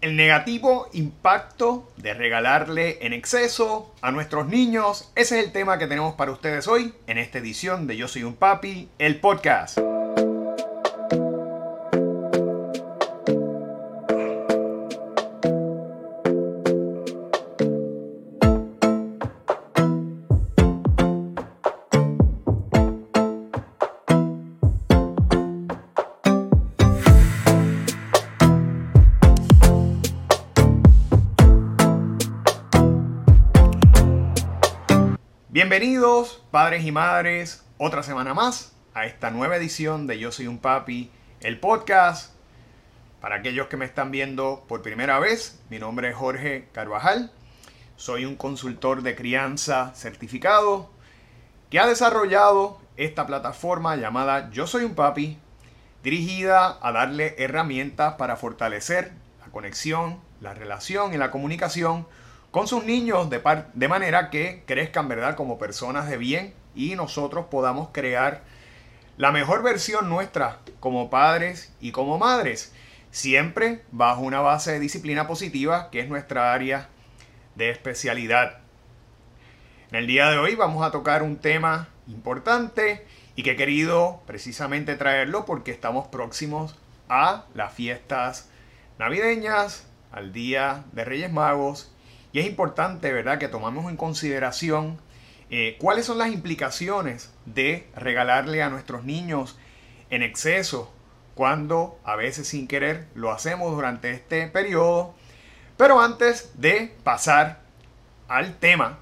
El negativo impacto de regalarle en exceso a nuestros niños, ese es el tema que tenemos para ustedes hoy en esta edición de Yo Soy un Papi, el podcast. Padres y madres, otra semana más a esta nueva edición de Yo Soy un Papi, el podcast. Para aquellos que me están viendo por primera vez, mi nombre es Jorge Carvajal. Soy un consultor de crianza certificado que ha desarrollado esta plataforma llamada Yo Soy un Papi, dirigida a darle herramientas para fortalecer la conexión, la relación y la comunicación con sus niños de, de manera que crezcan, ¿verdad?, como personas de bien y nosotros podamos crear la mejor versión nuestra como padres y como madres, siempre bajo una base de disciplina positiva que es nuestra área de especialidad. En el día de hoy vamos a tocar un tema importante y que he querido precisamente traerlo porque estamos próximos a las fiestas navideñas, al Día de Reyes Magos y es importante, ¿verdad?, que tomamos en consideración eh, cuáles son las implicaciones de regalarle a nuestros niños en exceso cuando a veces sin querer lo hacemos durante este periodo. Pero antes de pasar al tema,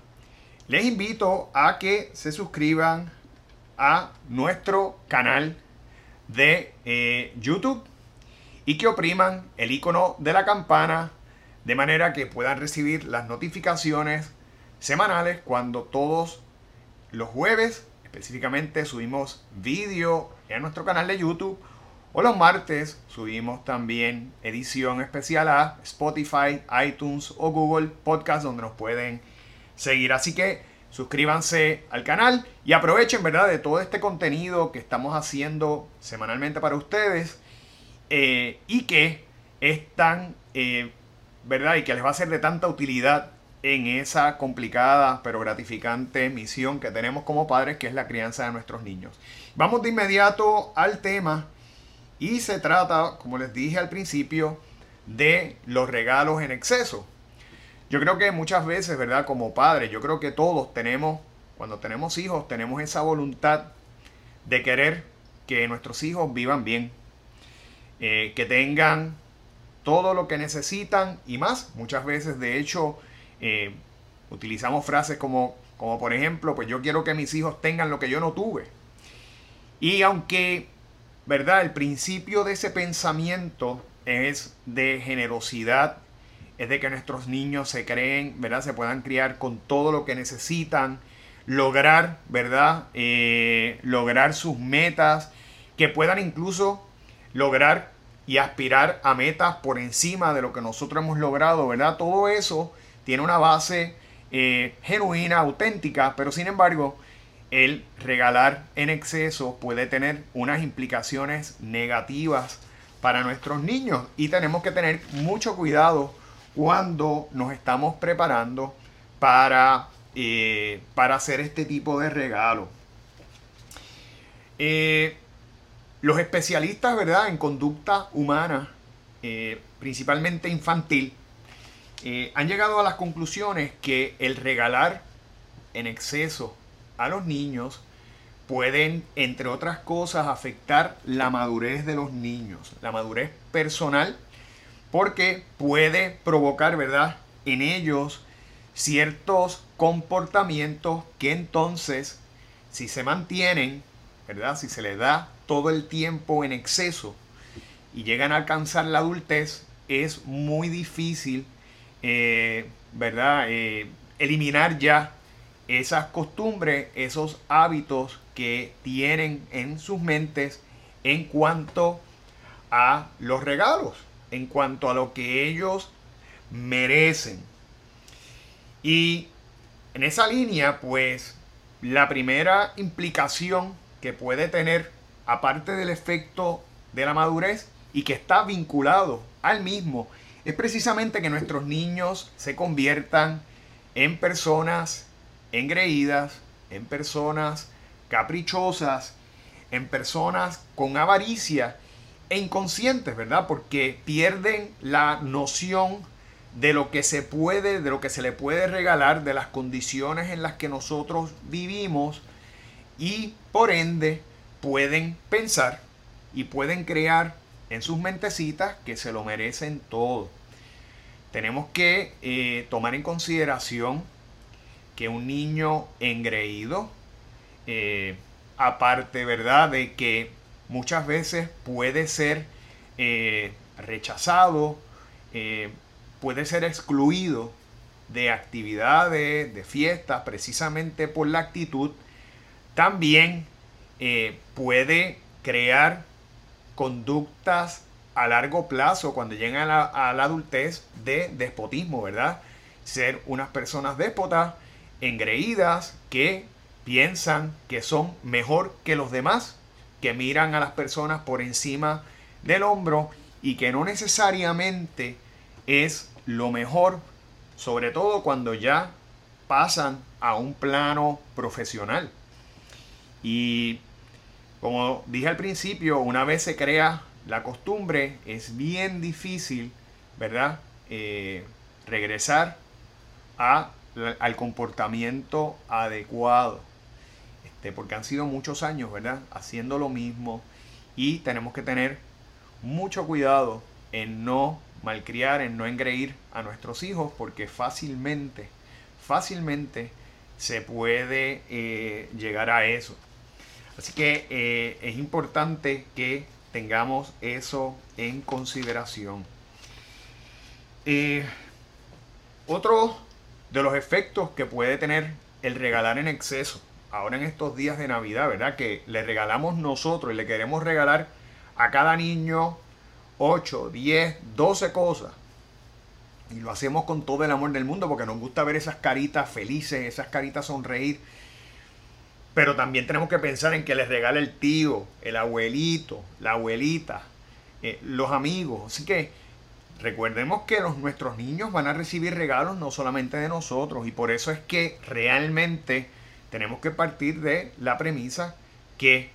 les invito a que se suscriban a nuestro canal de eh, YouTube y que opriman el icono de la campana de manera que puedan recibir las notificaciones semanales cuando todos los jueves específicamente subimos vídeo en nuestro canal de YouTube o los martes subimos también edición especial a Spotify, iTunes o Google Podcast donde nos pueden seguir. Así que suscríbanse al canal y aprovechen, ¿verdad?, de todo este contenido que estamos haciendo semanalmente para ustedes eh, y que es tan eh, ¿verdad? Y que les va a ser de tanta utilidad en esa complicada pero gratificante misión que tenemos como padres, que es la crianza de nuestros niños. Vamos de inmediato al tema y se trata, como les dije al principio, de los regalos en exceso. Yo creo que muchas veces, ¿verdad? Como padres, yo creo que todos tenemos, cuando tenemos hijos, tenemos esa voluntad de querer que nuestros hijos vivan bien, eh, que tengan todo lo que necesitan y más. Muchas veces, de hecho, eh, utilizamos frases como, como, por ejemplo, pues yo quiero que mis hijos tengan lo que yo no tuve. Y aunque, ¿verdad? El principio de ese pensamiento es de generosidad, es de que nuestros niños se creen, ¿verdad? Se puedan criar con todo lo que necesitan, lograr, ¿verdad? Eh, lograr sus metas, que puedan incluso lograr y aspirar a metas por encima de lo que nosotros hemos logrado, ¿verdad? Todo eso tiene una base eh, genuina, auténtica, pero sin embargo, el regalar en exceso puede tener unas implicaciones negativas para nuestros niños y tenemos que tener mucho cuidado cuando nos estamos preparando para, eh, para hacer este tipo de regalo. Eh, los especialistas, ¿verdad?, en conducta humana, eh, principalmente infantil, eh, han llegado a las conclusiones que el regalar en exceso a los niños pueden, entre otras cosas, afectar la madurez de los niños, la madurez personal, porque puede provocar, ¿verdad?, en ellos ciertos comportamientos que entonces, si se mantienen, ¿verdad? Si se les da todo el tiempo en exceso y llegan a alcanzar la adultez, es muy difícil, eh, ¿verdad? Eh, eliminar ya esas costumbres, esos hábitos que tienen en sus mentes en cuanto a los regalos, en cuanto a lo que ellos merecen. Y en esa línea, pues, la primera implicación que puede tener, aparte del efecto de la madurez y que está vinculado al mismo, es precisamente que nuestros niños se conviertan en personas engreídas, en personas caprichosas, en personas con avaricia e inconscientes, ¿verdad? Porque pierden la noción de lo que se puede, de lo que se le puede regalar, de las condiciones en las que nosotros vivimos y por ende pueden pensar y pueden crear en sus mentecitas que se lo merecen todo. Tenemos que eh, tomar en consideración que un niño engreído, eh, aparte, ¿verdad?, de que muchas veces puede ser eh, rechazado, puede ser excluido de actividades, de fiestas, precisamente por la actitud, también puede crear conductas a largo plazo cuando llegan a la, adultez de despotismo, ¿verdad? Ser unas personas déspotas, engreídas, que piensan que son mejor que los demás, que miran a las personas por encima del hombro y que no necesariamente es lo mejor, sobre todo cuando ya pasan a un plano profesional. Y como dije al principio, una vez se crea la costumbre, es bien difícil, ¿verdad? Eh, regresar a, al comportamiento adecuado. Este, porque han sido muchos años, ¿verdad? Haciendo lo mismo. Y tenemos que tener mucho cuidado en no malcriar, en no engreír a nuestros hijos, porque fácilmente, fácilmente se puede eh, llegar a eso. Así que eh, es importante que tengamos eso en consideración. Eh, otro de los efectos que puede tener el regalar en exceso, ahora en estos días de Navidad, ¿verdad? Que le regalamos nosotros y le queremos regalar a cada niño 8, 10, 12 cosas. Y lo hacemos con todo el amor del mundo porque nos gusta ver esas caritas felices, esas caritas sonreír pero también tenemos que pensar en que les regala el tío, el abuelito, la abuelita, eh, los amigos. Así que recordemos que los, nuestros niños van a recibir regalos no solamente de nosotros y por eso es que realmente tenemos que partir de la premisa que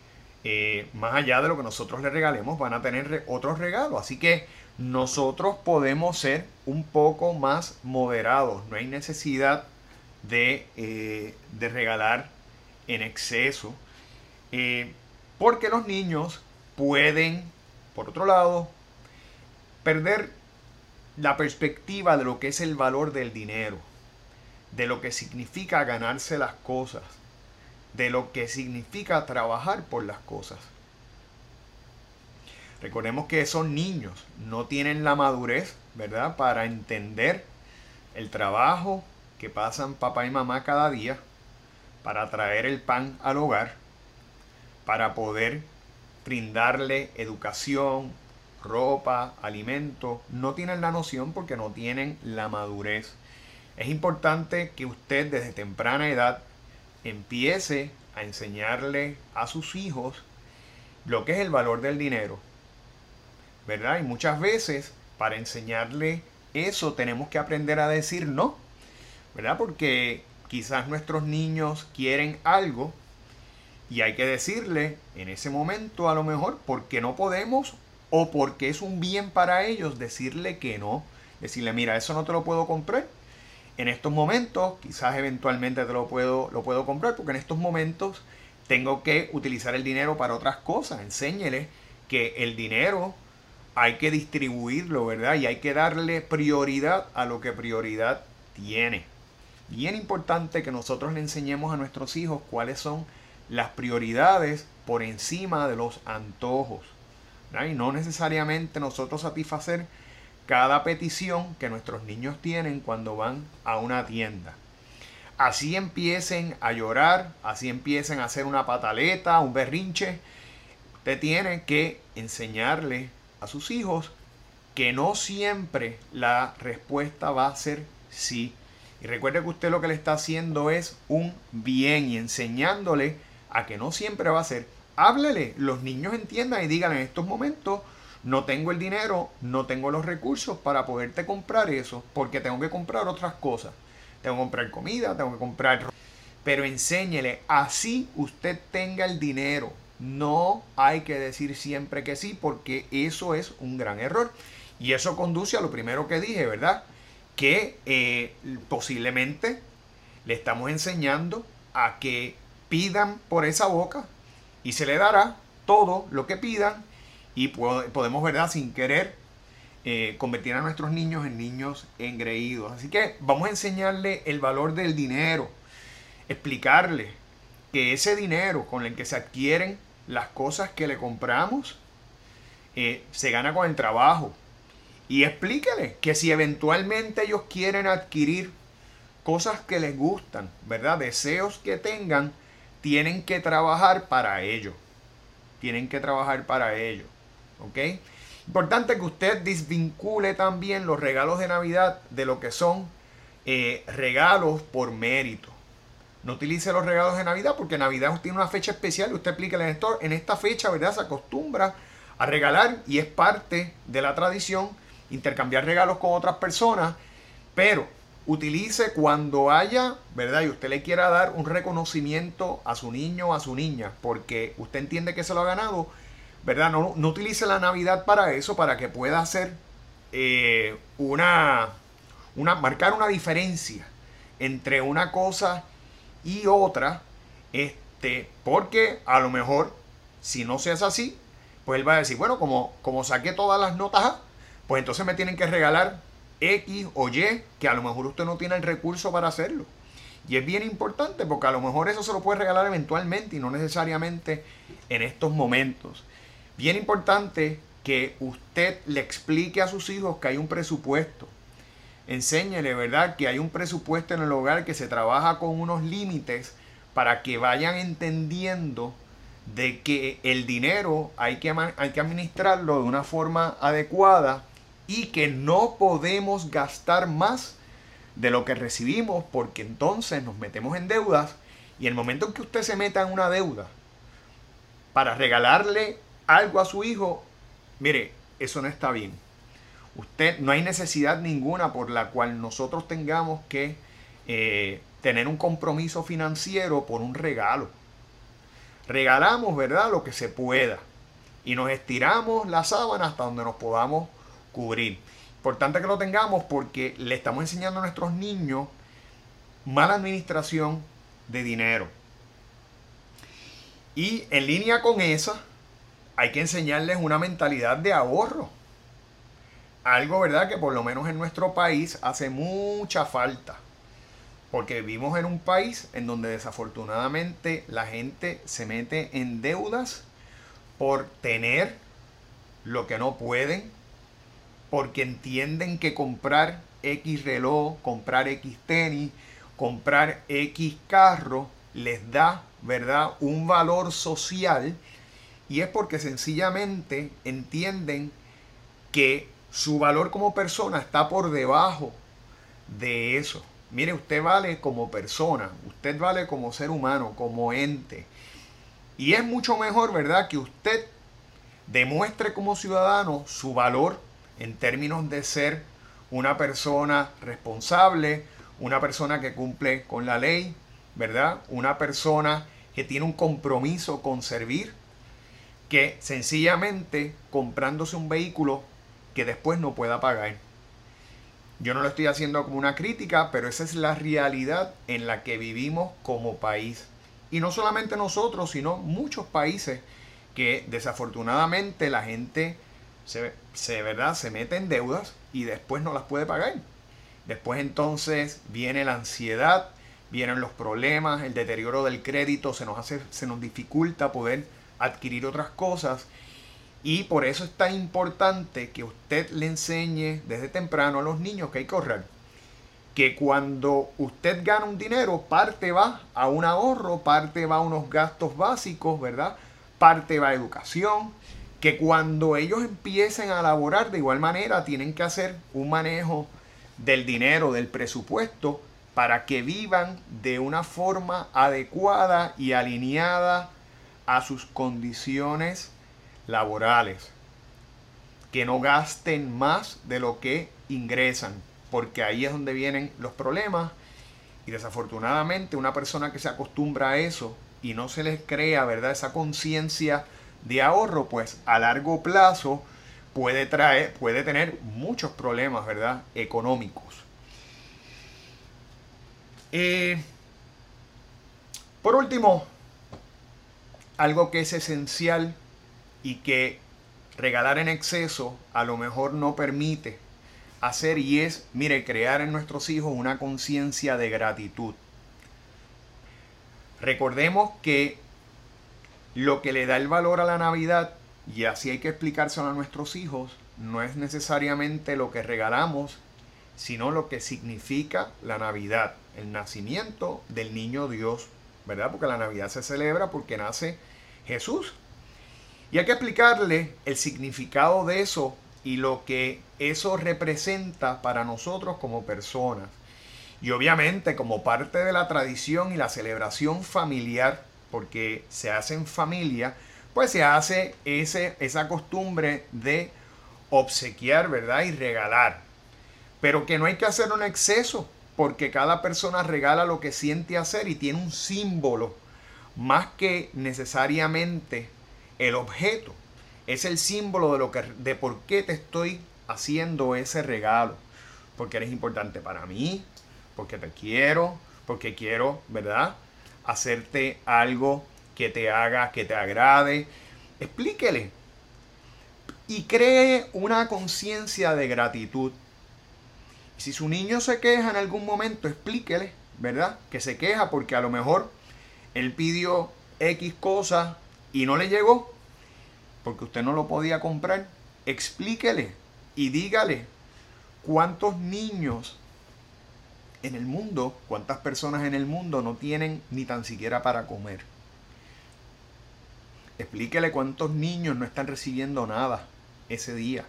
eh, más allá de lo que nosotros les regalemos van a tener otros regalos. Así que nosotros podemos ser un poco más moderados. No hay necesidad de, eh, de regalar en exceso, eh, porque los niños pueden, por otro lado, perder la perspectiva de lo que es el valor del dinero, de lo que significa ganarse las cosas, de lo que significa trabajar por las cosas. Recordemos que esos niños no tienen la madurez, ¿verdad?, para entender el trabajo que pasan papá y mamá cada día para traer el pan al hogar, para poder brindarle educación, ropa, alimento, no tienen la noción porque no tienen la madurez. Es importante que usted desde temprana edad empiece a enseñarle a sus hijos lo que es el valor del dinero. ¿Verdad? Y muchas veces para enseñarle eso tenemos que aprender a decir no. ¿Verdad? Porque Quizás nuestros niños quieren algo y hay que decirle en ese momento a lo mejor porque no podemos o porque es un bien para ellos decirle que no. Decirle, mira, eso no te lo puedo comprar. En estos momentos, quizás eventualmente te lo puedo, lo puedo comprar porque en estos momentos tengo que utilizar el dinero para otras cosas. Enséñele que el dinero hay que distribuirlo, ¿verdad? Y hay que darle prioridad a lo que prioridad tiene bien importante que nosotros le enseñemos a nuestros hijos cuáles son las prioridades por encima de los antojos. Y no necesariamente nosotros satisfacer cada petición que nuestros niños tienen cuando van a una tienda. Así empiecen a llorar, así empiecen a hacer una pataleta, un berrinche. Usted tiene que enseñarle a sus hijos que no siempre la respuesta va a ser sí. Y recuerde que usted lo que le está haciendo es un bien y enseñándole a que no siempre va a ser. Háblele, los niños entiendan y digan en estos momentos no tengo el dinero, no tengo los recursos para poderte comprar eso, porque tengo que comprar otras cosas. Tengo que comprar comida, tengo que comprar... Pero enséñele, así usted tenga el dinero. No hay que decir siempre que sí, porque eso es un gran error. Y eso conduce a lo primero que dije, ¿verdad? Que eh, posiblemente le estamos enseñando a que pidan por esa boca y se le dará todo lo que pidan y podemos, ¿verdad? Sin querer eh, convertir a nuestros niños en niños engreídos. Así que vamos a enseñarle el valor del dinero, explicarle que ese dinero con el que se adquieren las cosas que le compramos eh, se gana con el trabajo. Y explíquele que si eventualmente ellos quieren adquirir cosas que les gustan, ¿verdad? Deseos que tengan, tienen que trabajar para ello. Tienen que trabajar para ello. ¿Ok? Importante que usted desvincule también los regalos de Navidad de lo que son eh, regalos por mérito. No utilice los regalos de Navidad porque Navidad tiene una fecha especial y usted explica en, esto, en esta fecha, ¿verdad? Se acostumbra a regalar y es parte de la tradición intercambiar regalos con otras personas, pero utilice cuando haya, ¿verdad? Y usted le quiera dar un reconocimiento a su niño o a su niña, porque usted entiende que se lo ha ganado, ¿verdad? No, no utilice la Navidad para eso, para que pueda hacer eh, una, una, marcar una diferencia entre una cosa y otra, este, porque a lo mejor, si no se hace así, pues él va a decir, bueno, como, como saqué todas las notas pues entonces me tienen que regalar X o Y, que a lo mejor usted no tiene el recurso para hacerlo. Y es bien importante porque a lo mejor eso se lo puede regalar eventualmente y no necesariamente en estos momentos. Bien importante que usted le explique a sus hijos que hay un presupuesto. Enséñele, ¿verdad? Que hay un presupuesto en el hogar que se trabaja con unos límites para que vayan entendiendo de que el dinero hay que, hay que administrarlo de una forma adecuada y que no podemos gastar más de lo que recibimos porque entonces nos metemos en deudas y el momento en que usted se meta en una deuda para regalarle algo a su hijo, mire, eso no está bien. Usted no hay necesidad ninguna por la cual nosotros tengamos que eh, tener un compromiso financiero por un regalo. Regalamos, ¿verdad? Lo que se pueda. Y nos estiramos la sábana hasta donde nos podamos cubrir. Importante que lo tengamos porque le estamos enseñando a nuestros niños mala administración de dinero. Y en línea con esa, hay que enseñarles una mentalidad de ahorro. Algo, ¿verdad? Que por lo menos en nuestro país hace mucha falta. Porque vivimos en un país en donde desafortunadamente la gente se mete en deudas por tener lo que no pueden, porque entienden que comprar X reloj, comprar X tenis, comprar X carro les da, ¿verdad?, un valor social y es porque sencillamente entienden que su valor como persona está por debajo de eso. Mire, usted vale como persona, usted vale como ser humano, como ente. Y es mucho mejor, ¿verdad?, que usted demuestre como ciudadano su valor en términos de ser una persona responsable, una persona que cumple con la ley, ¿verdad? Una persona que tiene un compromiso con servir, que sencillamente comprándose un vehículo que después no pueda pagar. Yo no lo estoy haciendo como una crítica, pero esa es la realidad en la que vivimos como país. Y no solamente nosotros, sino muchos países que desafortunadamente la gente se, ¿verdad? se mete en deudas y después no las puede pagar. Después entonces viene la ansiedad, vienen los problemas, el deterioro del crédito, se nos, hace, se nos dificulta poder adquirir otras cosas. Y por eso es tan importante que usted le enseñe desde temprano a los niños que hay que ahorrar. Que cuando usted gana un dinero, parte va a un ahorro, parte va a unos gastos básicos, ¿verdad? Parte va a educación, que cuando ellos empiecen a laborar de igual manera tienen que hacer un manejo del dinero, del presupuesto, para que vivan de una forma adecuada y alineada a sus condiciones laborales. que no gasten más de lo que ingresan, porque ahí es donde vienen los problemas. Y desafortunadamente una persona que se acostumbra a eso y no se les crea, ¿verdad? Esa conciencia de ahorro, pues a largo plazo puede traer, puede tener muchos problemas, ¿verdad? Económicos. Eh, por último, algo que es esencial y que regalar en exceso a lo mejor no permite hacer y es, mire, crear en nuestros hijos una conciencia de gratitud. Recordemos que lo que le da el valor a la Navidad, y así hay que explicárselo a nuestros hijos, no es necesariamente lo que regalamos, sino lo que significa la Navidad, el nacimiento del niño Dios, ¿verdad? Porque la Navidad se celebra porque nace Jesús. Y hay que explicarle el significado de eso y lo que eso representa para nosotros como personas. Y obviamente como parte de la tradición y la celebración familiar, porque se hace en familia, pues se hace ese, esa costumbre de obsequiar, ¿verdad? Y regalar. Pero que no hay que hacer un exceso, porque cada persona regala lo que siente hacer y tiene un símbolo, más que necesariamente el objeto. Es el símbolo de, lo que, de por qué te estoy haciendo ese regalo. Porque eres importante para mí, porque te quiero, porque quiero, ¿verdad? Hacerte algo que te haga, que te agrade. Explíquele. Y cree una conciencia de gratitud. Si su niño se queja en algún momento, explíquele, ¿verdad? Que se queja porque a lo mejor él pidió X cosa y no le llegó porque usted no lo podía comprar. Explíquele y dígale cuántos niños en el mundo, cuántas personas en el mundo no tienen ni tan siquiera para comer. Explíquele cuántos niños no están recibiendo nada ese día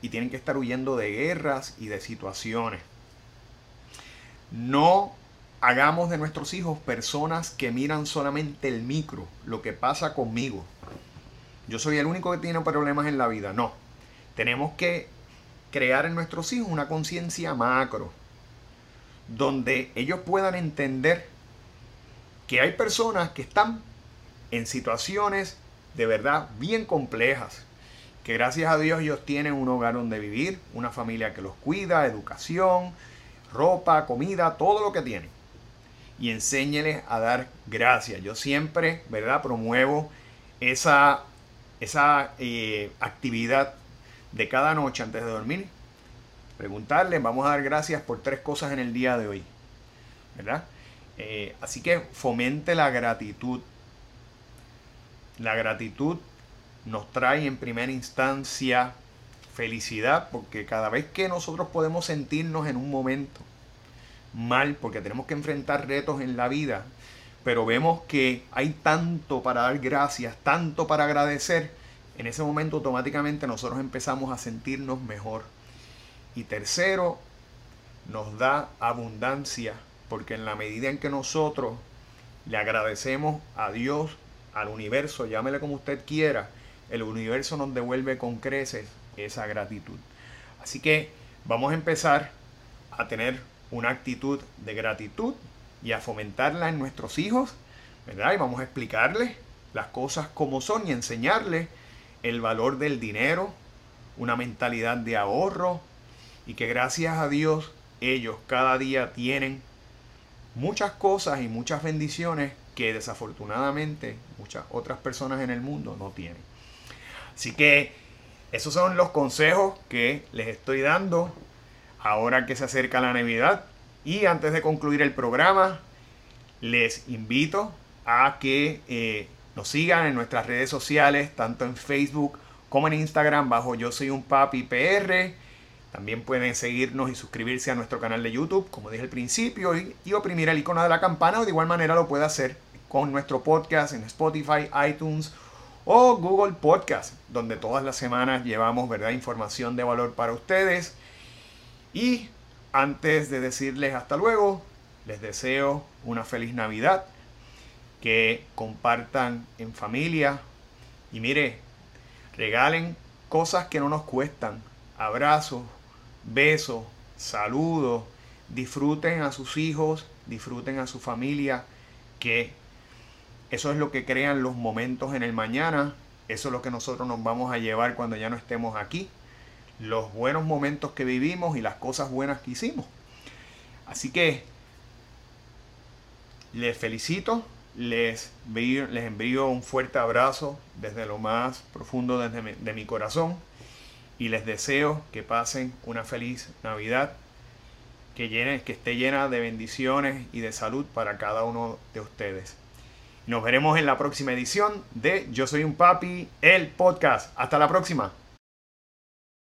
y tienen que estar huyendo de guerras y de situaciones. No hagamos de nuestros hijos personas que miran solamente el micro, lo que pasa conmigo. Yo soy el único que tiene problemas en la vida. No. Tenemos que crear en nuestros hijos una conciencia macro donde ellos puedan entender que hay personas que están en situaciones de verdad bien complejas, que gracias a Dios ellos tienen un hogar donde vivir, una familia que los cuida, educación, ropa, comida, todo lo que tienen. Y enséñeles a dar gracias. Yo siempre, ¿verdad? Promuevo esa, esa eh, actividad de cada noche antes de dormir preguntarle, vamos a dar gracias por tres cosas en el día de hoy. ¿Verdad? Eh, así que fomente la gratitud. La gratitud nos trae en primera instancia felicidad, porque cada vez que nosotros podemos sentirnos en un momento mal, porque tenemos que enfrentar retos en la vida, pero vemos que hay tanto para dar gracias, tanto para agradecer, en ese momento automáticamente nosotros empezamos a sentirnos mejor. Y tercero, nos da abundancia, porque en la medida en que nosotros le agradecemos a Dios, al universo, llámele como usted quiera, el universo nos devuelve con creces esa gratitud. Así que vamos a empezar a tener una actitud de gratitud y a fomentarla en nuestros hijos, ¿verdad? Y vamos a explicarles las cosas como son y enseñarles el valor del dinero, una mentalidad de ahorro, y que gracias a Dios ellos cada día tienen muchas cosas y muchas bendiciones que desafortunadamente muchas otras personas en el mundo no tienen. Así que esos son los consejos que les estoy dando ahora que se acerca la Navidad. Y antes de concluir el programa, les invito a que eh, nos sigan en nuestras redes sociales, tanto en Facebook como en Instagram, bajo Yo Soy un Papi PR también pueden seguirnos y suscribirse a nuestro canal de YouTube, como dije al principio, y, oprimir el icono de la campana, o de igual manera lo puede hacer con nuestro podcast en Spotify, iTunes o Google Podcast, donde todas las semanas llevamos ¿verdad? información de valor para ustedes. Y antes de decirles hasta luego, les deseo una feliz Navidad, que compartan en familia y mire, regalen cosas que no nos cuestan. Abrazos, besos, saludos. Disfruten a sus hijos, disfruten a su familia, que eso es lo que crean los momentos en el mañana. Eso es lo que nosotros nos vamos a llevar cuando ya no estemos aquí. Los buenos momentos que vivimos y las cosas buenas que hicimos. Así que les felicito, les, les envío un fuerte abrazo desde lo más profundo de mi corazón y les deseo que pasen una feliz Navidad, que, que esté llena de bendiciones y de salud para cada uno de ustedes. Nos veremos en la próxima edición de Yo Soy un Papi, el podcast. Hasta la próxima.